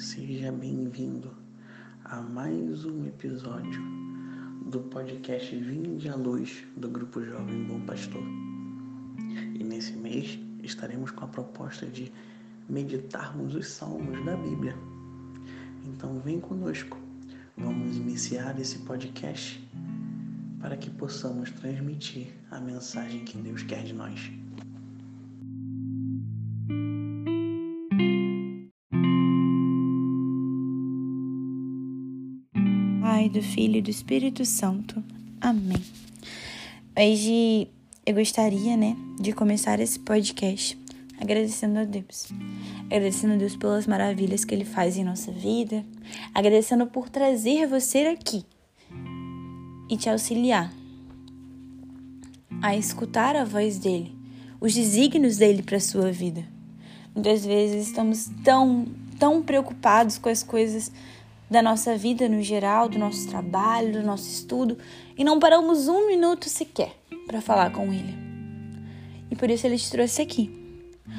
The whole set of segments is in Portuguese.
Seja bem-vindo a mais um episódio do podcast Vinde à Luz do Grupo Jovem Bom Pastor. E nesse mês estaremos com a proposta de meditarmos os salmos da Bíblia. Então vem conosco, vamos iniciar esse podcast para que possamos transmitir a mensagem que Deus quer de nós. Do Filho e do Espírito Santo. Amém. Hoje eu gostaria, né, de começar esse podcast agradecendo a Deus. Agradecendo a Deus pelas maravilhas que Ele faz em nossa vida. Agradecendo por trazer você aqui e te auxiliar a escutar a voz dEle, os desígnios dEle para a sua vida. Muitas vezes estamos tão, tão preocupados com as coisas da nossa vida no geral, do nosso trabalho, do nosso estudo, e não paramos um minuto sequer para falar com Ele. E por isso Ele te trouxe aqui,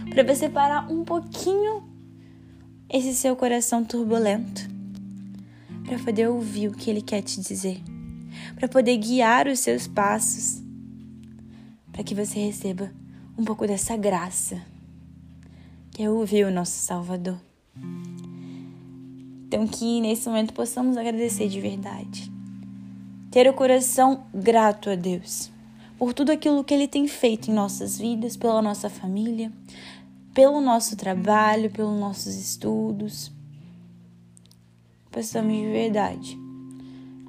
para você parar um pouquinho esse seu coração turbulento, para poder ouvir o que Ele quer te dizer, para poder guiar os seus passos, para que você receba um pouco dessa graça, que é ouvir o nosso Salvador. Então, que nesse momento possamos agradecer de verdade. Ter o coração grato a Deus por tudo aquilo que Ele tem feito em nossas vidas, pela nossa família, pelo nosso trabalho, pelos nossos estudos. Possamos de verdade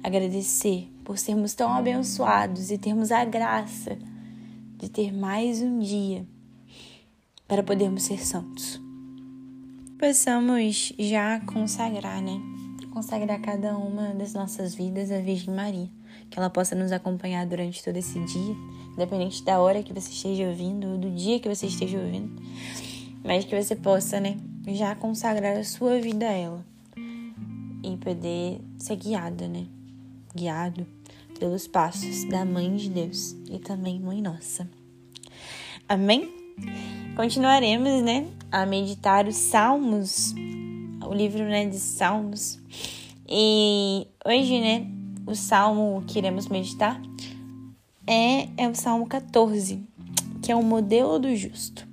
agradecer por sermos tão abençoados e termos a graça de ter mais um dia para podermos ser santos possamos já consagrar, né? Consagrar cada uma das nossas vidas à Virgem Maria. Que ela possa nos acompanhar durante todo esse dia, independente da hora que você esteja ouvindo ou do dia que você esteja ouvindo. Mas que você possa, né, já consagrar a sua vida a ela. E poder ser guiada, né? Guiado pelos passos da Mãe de Deus e também Mãe Nossa. Amém? Continuaremos, né, a meditar os Salmos, o livro, né, de Salmos. E hoje, né, o salmo que iremos meditar é, é o Salmo 14, que é o modelo do justo.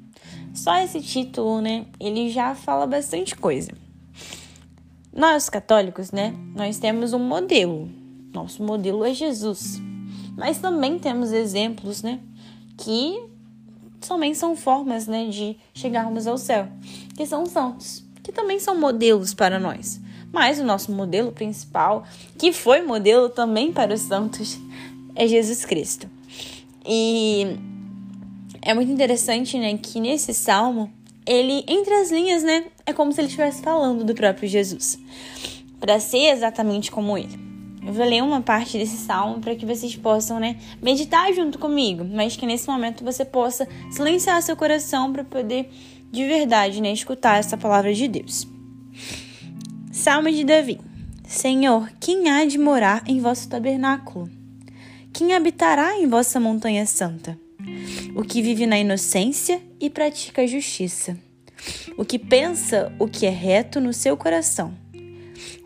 Só esse título, né, ele já fala bastante coisa. Nós católicos, né, nós temos um modelo. Nosso modelo é Jesus. Mas também temos exemplos, né, que também são formas né, de chegarmos ao céu, que são santos, que também são modelos para nós. Mas o nosso modelo principal, que foi modelo também para os santos, é Jesus Cristo. E é muito interessante, né, que nesse salmo, ele, entre as linhas, né, é como se ele estivesse falando do próprio Jesus, para ser exatamente como ele. Eu vou ler uma parte desse salmo para que vocês possam, né, meditar junto comigo, mas que nesse momento você possa silenciar seu coração para poder de verdade, né, escutar essa palavra de Deus. Salmo de Davi. Senhor, quem há de morar em vosso tabernáculo? Quem habitará em vossa montanha santa? O que vive na inocência e pratica a justiça. O que pensa o que é reto no seu coração,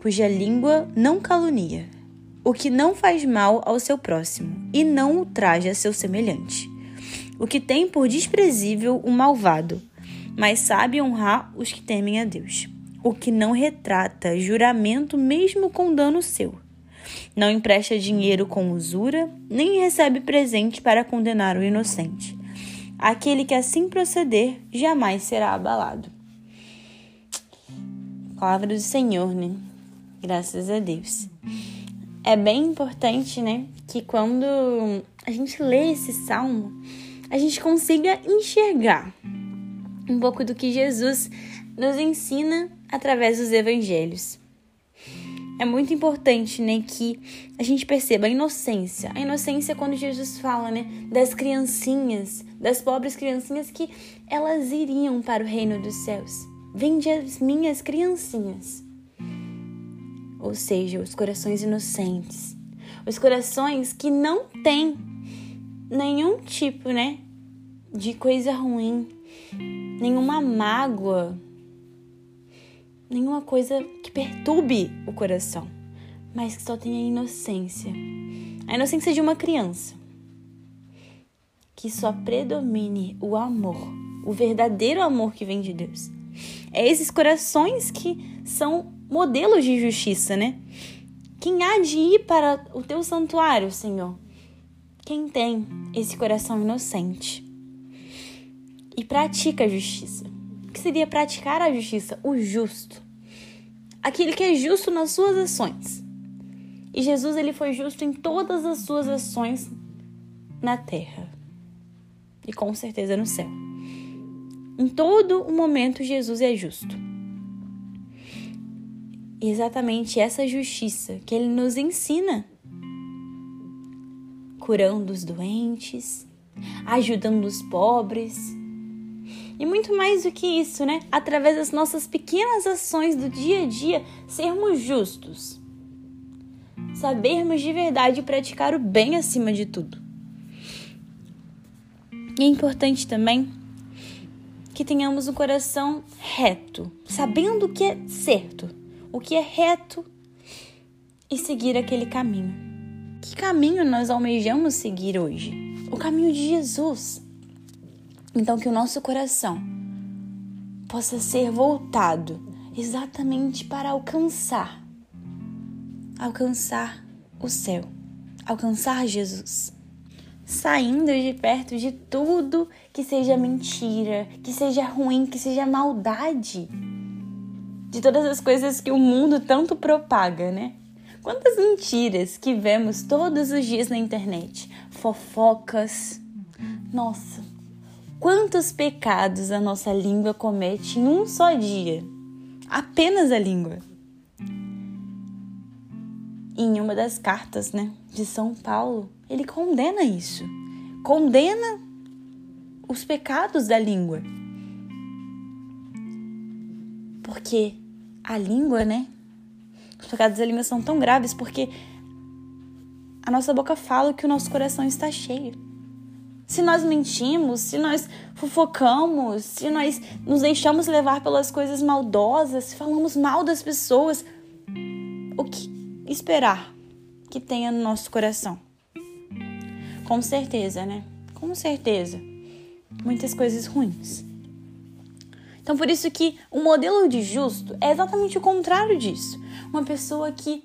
cuja língua não calunia o que não faz mal ao seu próximo e não ultraja seu semelhante. O que tem por desprezível o malvado, mas sabe honrar os que temem a Deus. O que não retrata juramento mesmo com dano seu. Não empresta dinheiro com usura, nem recebe presente para condenar o inocente. Aquele que assim proceder jamais será abalado. Palavra do Senhor, né? Graças a Deus é bem importante, né, que quando a gente lê esse salmo, a gente consiga enxergar um pouco do que Jesus nos ensina através dos evangelhos. É muito importante, né, que a gente perceba a inocência. A inocência é quando Jesus fala, né, das criancinhas, das pobres criancinhas que elas iriam para o reino dos céus. Vende as minhas criancinhas ou seja, os corações inocentes, os corações que não têm nenhum tipo, né, de coisa ruim, nenhuma mágoa, nenhuma coisa que perturbe o coração, mas que só tenha inocência. A inocência de uma criança. Que só predomine o amor, o verdadeiro amor que vem de Deus. É esses corações que são modelos de justiça, né? Quem há de ir para o teu santuário, Senhor? Quem tem esse coração inocente e pratica a justiça. O que seria praticar a justiça? O justo. Aquele que é justo nas suas ações. E Jesus ele foi justo em todas as suas ações na terra. E com certeza no céu. Em todo o momento Jesus é justo. Exatamente essa justiça que ele nos ensina, curando os doentes, ajudando os pobres. E muito mais do que isso, né? Através das nossas pequenas ações do dia a dia, sermos justos. Sabermos de verdade praticar o bem acima de tudo. E é importante também que tenhamos um coração reto, sabendo o que é certo o que é reto e seguir aquele caminho. Que caminho nós almejamos seguir hoje? O caminho de Jesus. Então, que o nosso coração possa ser voltado exatamente para alcançar alcançar o céu, alcançar Jesus. Saindo de perto de tudo que seja mentira, que seja ruim, que seja maldade de todas as coisas que o mundo tanto propaga, né? Quantas mentiras que vemos todos os dias na internet, fofocas. Nossa, quantos pecados a nossa língua comete em um só dia. Apenas a língua. Em uma das cartas, né, de São Paulo, ele condena isso. Condena os pecados da língua. Porque a língua, né? Os pecados da língua são tão graves porque a nossa boca fala que o nosso coração está cheio. Se nós mentimos, se nós fofocamos, se nós nos deixamos levar pelas coisas maldosas, se falamos mal das pessoas, o que esperar que tenha no nosso coração? Com certeza, né? Com certeza. Muitas coisas ruins. Então, por isso que o modelo de justo é exatamente o contrário disso. Uma pessoa que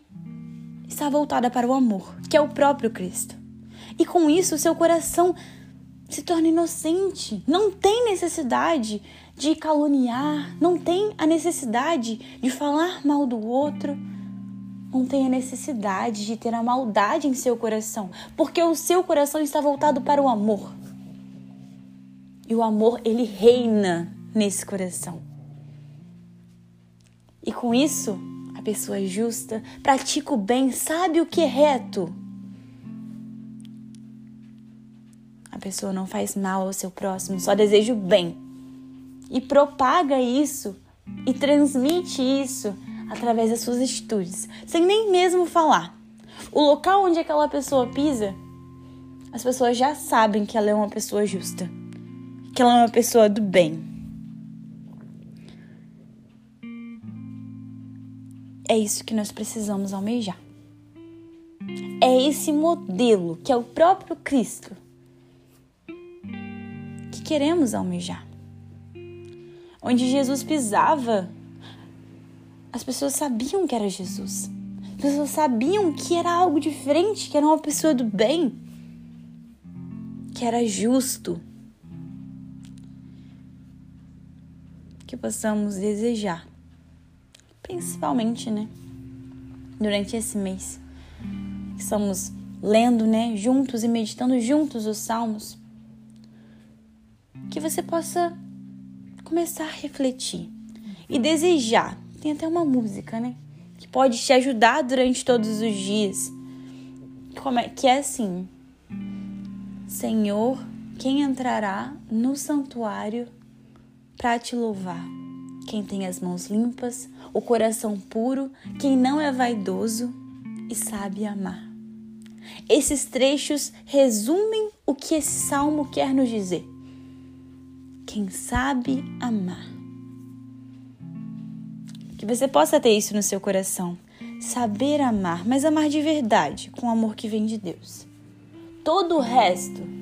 está voltada para o amor, que é o próprio Cristo. E com isso, seu coração se torna inocente. Não tem necessidade de caluniar, não tem a necessidade de falar mal do outro, não tem a necessidade de ter a maldade em seu coração, porque o seu coração está voltado para o amor. E o amor, ele reina nesse coração. E com isso, a pessoa é justa, pratica o bem, sabe o que é reto. A pessoa não faz mal ao seu próximo, só deseja o bem. E propaga isso e transmite isso através das suas atitudes, sem nem mesmo falar. O local onde aquela pessoa pisa, as pessoas já sabem que ela é uma pessoa justa, que ela é uma pessoa do bem. É isso que nós precisamos almejar. É esse modelo que é o próprio Cristo que queremos almejar. Onde Jesus pisava, as pessoas sabiam que era Jesus. As pessoas sabiam que era algo diferente, que era uma pessoa do bem, que era justo. Que possamos desejar principalmente, né? Durante esse mês. Estamos lendo, né, juntos e meditando juntos os salmos. Que você possa começar a refletir e desejar. Tem até uma música, né? Que pode te ajudar durante todos os dias. Como é, que é assim: Senhor, quem entrará no santuário para te louvar? Quem tem as mãos limpas, o coração puro, quem não é vaidoso e sabe amar. Esses trechos resumem o que esse salmo quer nos dizer. Quem sabe amar. Que você possa ter isso no seu coração. Saber amar, mas amar de verdade, com o amor que vem de Deus. Todo o resto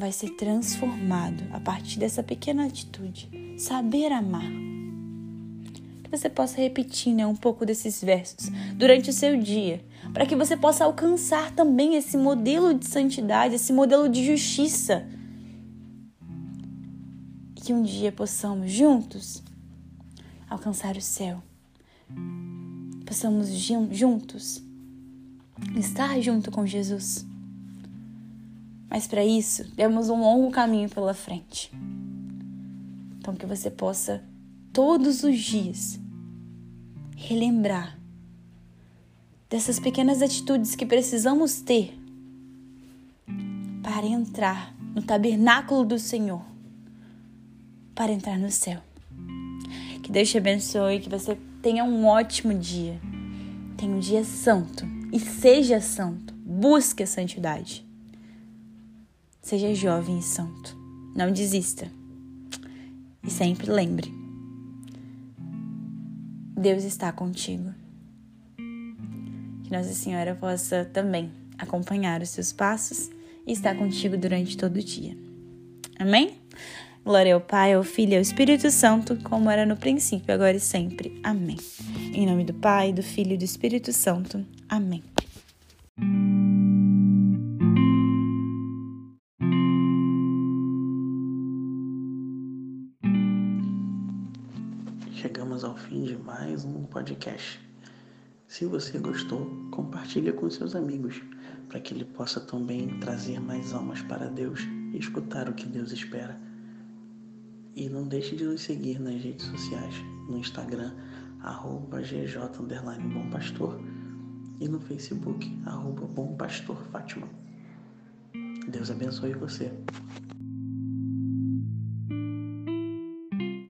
vai ser transformado a partir dessa pequena atitude. Saber amar. Que você possa repetir né, um pouco desses versos durante o seu dia, para que você possa alcançar também esse modelo de santidade, esse modelo de justiça. E que um dia possamos juntos alcançar o céu. Possamos juntos estar junto com Jesus. Mas para isso, temos um longo caminho pela frente. Então, que você possa, todos os dias, relembrar dessas pequenas atitudes que precisamos ter para entrar no tabernáculo do Senhor, para entrar no céu. Que Deus te abençoe, que você tenha um ótimo dia. Tenha um dia santo e seja santo. Busque a santidade. Seja jovem e santo. Não desista. E sempre lembre: Deus está contigo. Que Nossa Senhora possa também acompanhar os seus passos e estar contigo durante todo o dia. Amém? Glória ao Pai, ao Filho e ao Espírito Santo, como era no princípio, agora e sempre. Amém. Em nome do Pai, do Filho e do Espírito Santo. Amém. Podcast. Se você gostou, compartilhe com seus amigos, para que ele possa também trazer mais almas para Deus e escutar o que Deus espera. E não deixe de nos seguir nas redes sociais, no Instagram, arroba GJ Bom Pastor, e no Facebook, arroba Bom Pastor Fátima. Deus abençoe você.